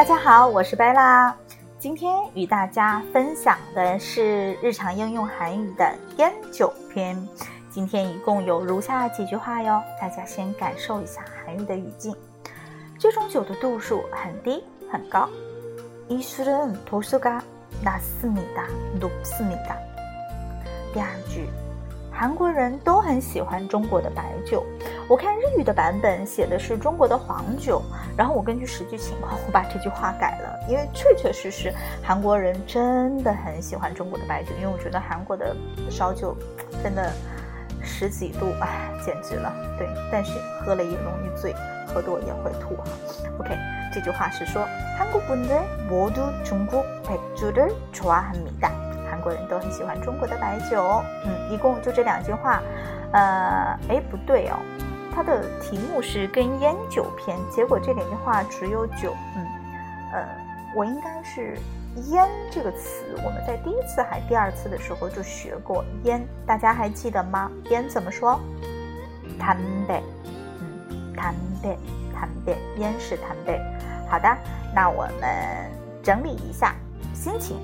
大家好，我是贝拉。今天与大家分享的是日常应用韩语的烟酒篇。今天一共有如下几句话哟，大家先感受一下韩语的语境。这种酒的度数很低很高。이술은도수가낮습니 다， 높습니 다。 第二句。韩国人都很喜欢中国的白酒。 我看日语的版本写的是中国的黄酒，然后我根据实际情况，我把这句话改了，因为确确实实韩国人真的很喜欢中国的白酒，因为我觉得韩国的烧酒真的十几度，哎，简直了。对，但是喝了也容易醉，喝多也会吐哈。OK，这句话是说韩国분들모두중국백주를좋아합니 다。 韩国人都很喜欢中国的白酒，嗯，一共就这两句话，呃，哎，不对哦， 它的题目是《跟烟酒篇》，结果这两句话只有酒。嗯，呃，我应该是“烟”这个词，我们在第一次还第二次的时候就学过“烟”，大家还记得吗？“烟”怎么说？“谈呗”，嗯，“谈呗”，“谈呗”，“烟”是“谈呗”。好的，那我们整理一下心情，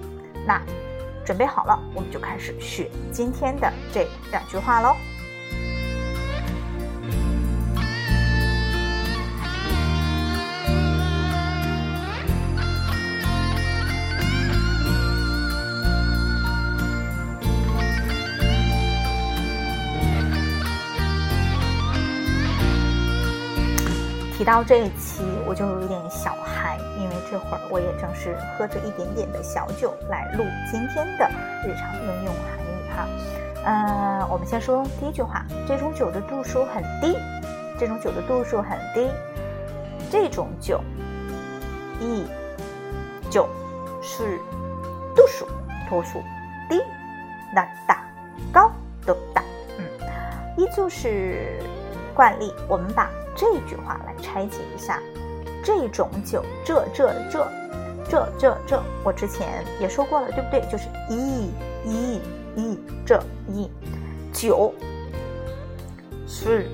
那准备好了，我们就开始学今天的这两句话喽。提到这一期，我就有一点小嗨，因为这会儿我也正是喝着一点点的小酒来录今天的日常应用韩语哈。嗯，我们先说第一句话，这种酒的度数很低，这种酒的度数很低，这种酒，一酒是度数度数低，那大高都大，嗯，依旧是惯例，我们把。这句话来拆解一下，这种酒，这这这，这这这，我之前也说过了，对不对？就是一一一这一。酒，四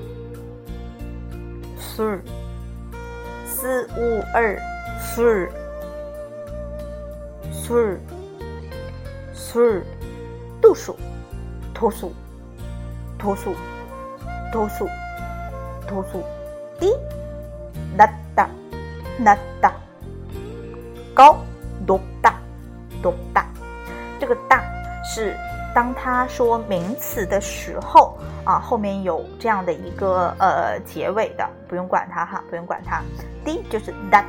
四四五二。四四四度数，脱数，脱数，脱数，脱数。低，낮 다， 낮 다， 高，높 다， 높 다。 这个大是当他说名词的时候啊，后面有这样的一个呃结尾的，不用管它哈，不用管它。低就是 낮，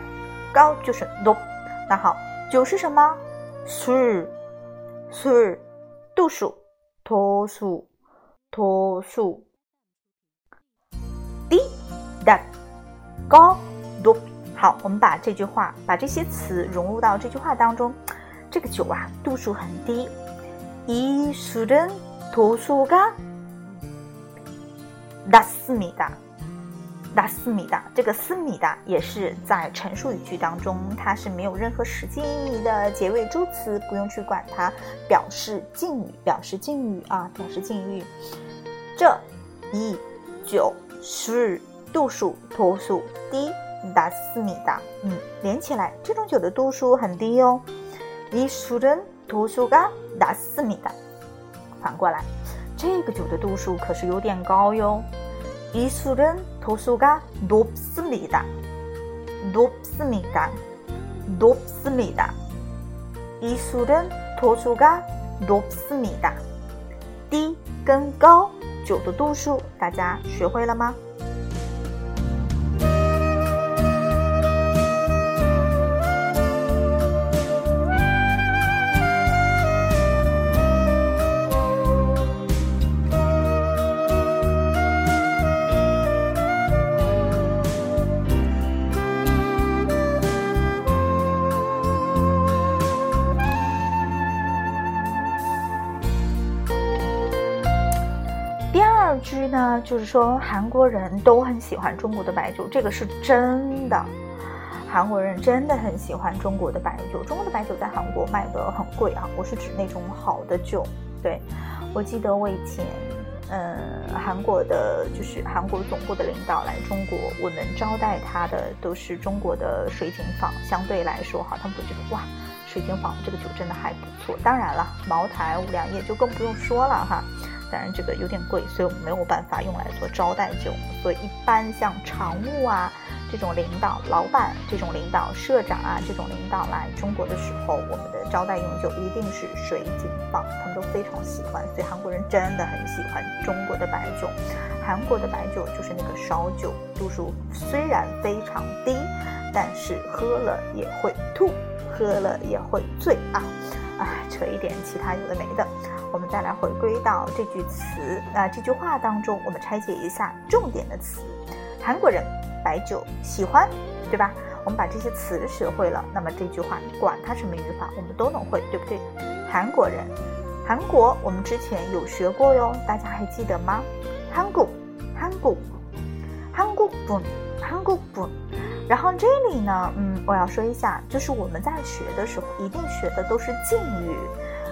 高就是 높。 那好，九是什么？ 술， 술， 度数，도 수， 도 수。 低。that 高 do 好，我们把这句话把这些词融入到这句话当中。这个酒啊，度数很低。이술은도수가낮습니 다， 낮습니 다。 这个思密达也是在陈述语句当中，它是没有任何实际意义的结尾助词，不用去管它，表示敬语，表示敬语啊，表示敬语。这一酒是。 度数度数低达四米的，嗯，连起来，这种酒的度数很低哟。이술은度数高达四米的，反过来，这个酒的度数可是有点高哟。이술은度数高높습니 다， 높습니 다， 높습니 다。 이술은度数高높습니 다。 低跟高酒的度数，大家学会了吗？ 句呢，就是说韩国人都很喜欢中国的白酒，这个是真的。韩国人真的很喜欢中国的白酒，中国的白酒在韩国卖的很贵啊，我是指那种好的酒。对我记得我以前嗯，韩国的就是韩国总部的领导来中国，我们招待他的都是中国的水井坊，相对来说哈，他们会觉得哇，水井坊这个酒真的还不错。当然了，茅台、五粮液就更不用说了哈。当然这个有点贵，所以我们没有办法用来做招待酒。所以一般像常务啊这种领导、老板这种领导、社长啊这种领导来中国的时候，我们的招待用酒一定是水井坊，他们都非常喜欢。所以韩国人真的很喜欢中国的白酒。韩国的白酒就是那个烧酒，度数虽然非常低，但是喝了也会吐，喝了也会醉啊！啊，扯一点其他有的没的。我们再来回归到这句词啊，这句话当中，我们拆解一下重点的词。韩国人白酒喜欢，对吧？我们把这些词学会了，那么这句话管它什么语法，我们都能会，对不对？韩国人，韩国，我们之前有学过哟，大家还记得吗？韩国，韩国，韩国분韩国분然后这里呢，嗯，我要说一下，就是我们在学的时候，一定学的都是敬语。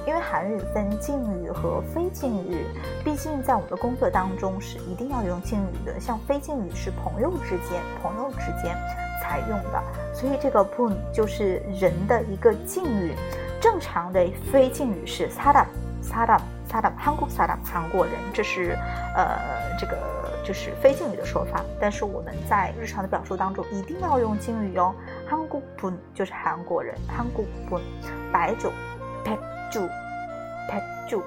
因为韩语分敬语和非敬语，毕竟在我们的工作当中是一定要用敬语的。像非敬语是朋友之间、朋友之间才用的，所以这个 pun 就是人的一个敬语。正常的非敬语是 sada sada sada，韩国 sada 韩国人，这是呃这个就是非敬语的说法。但是我们在日常的表述当中一定要用敬语哟。韩国 pun 就是韩国人，韩国 pun 白酒。住，太住。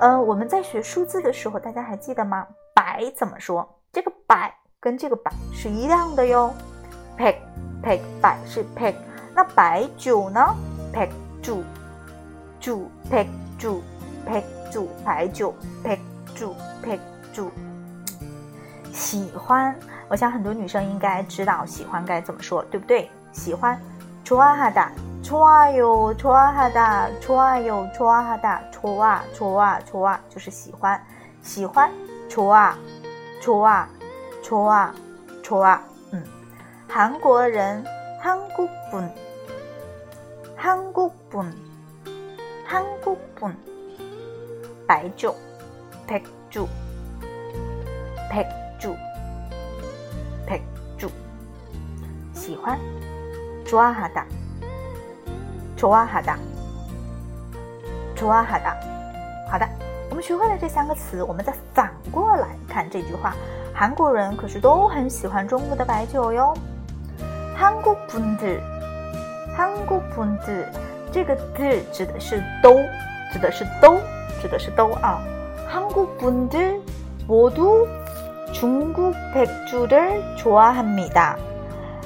呃，我们在学数字的时候，大家还记得吗？百怎么说？这个百跟这个百是一样的哟。pack pack 百是 pack，那白酒呢？pack 住住 pack 住 pack 住白酒 pack 住 pack 住。喜欢，我想很多女生应该知道喜欢该怎么说，对不对？喜欢，좋아하 다。 좋아요좋아하 다， 좋아요좋아하 다， 좋아좋아좋아就是喜欢，喜欢，좋아좋아좋아좋아嗯，韩国人，한국 분， 한국 분， 한국 분， 白酒，백주백주백주喜欢，좋아하 다。 좋아하 다， 좋아하 다。 好的，我们学会了这三个词，我们再反过来看这句话。韩国人可是都很喜欢中国的白酒哟。한국분 들， 한국분 들， 这个들指的是都，指的是都，指的是都啊。한국분들모두중국백주를좋아합니 다。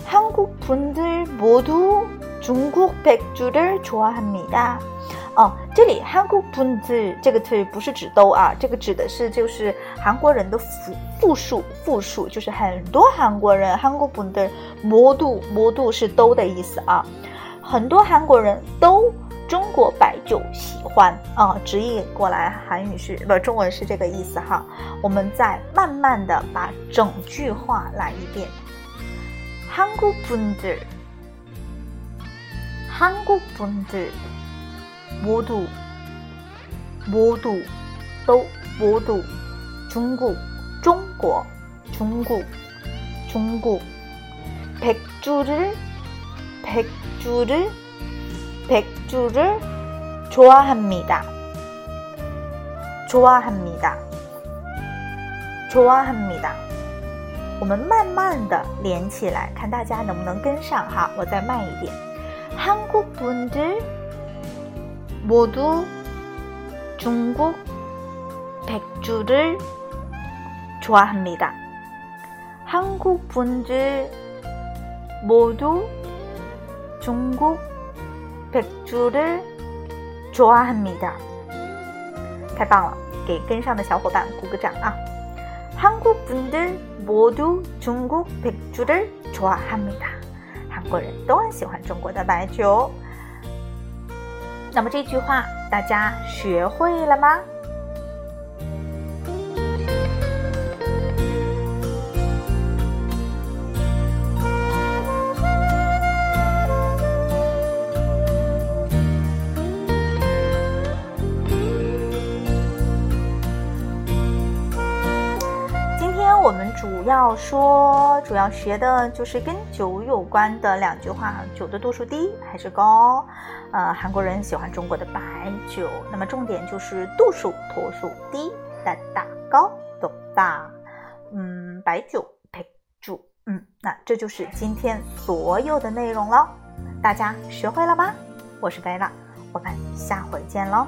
한국분들모두 中国白酒的좋아합니다哦，这里韩国분들这个词不是指都啊，这个指的是就是韩国人的复复数，复数就是很多韩国人。韩国분들모두모두是都的意思啊，很多韩国人都中国白酒喜欢啊，直译过来韩语是不中文是这个意思哈。我们再慢慢的把整句话来一遍，韩国분들 한국 분들 모두 모두 또 모두 중국 중국 중국 중국 백주를 백주를 백주를 좋아합니다. 좋아합니다. 좋아합니다. 我们慢慢的连起来，看大家能不能跟上哈。我再慢一点。 한국 분들 모두 중국 백주를 좋아합니다. 한국 분들 모두 중국 백주를 좋아합니다. 太棒了，给跟上的小伙伴鼓个掌啊！ 한국 분들 모두 중국 백주를 좋아합니다. 国人都很喜欢中国的白酒。那么这句话大家学会了吗？要说，主要学的就是跟酒有关的两句话。酒的度数低还是高？呃，韩国人喜欢中国的白酒，那么重点就是度数，度数低的大高度大。嗯，白酒配住。嗯，那这就是今天所有的内容了。大家学会了吗？我是贝拉，我们下回见喽。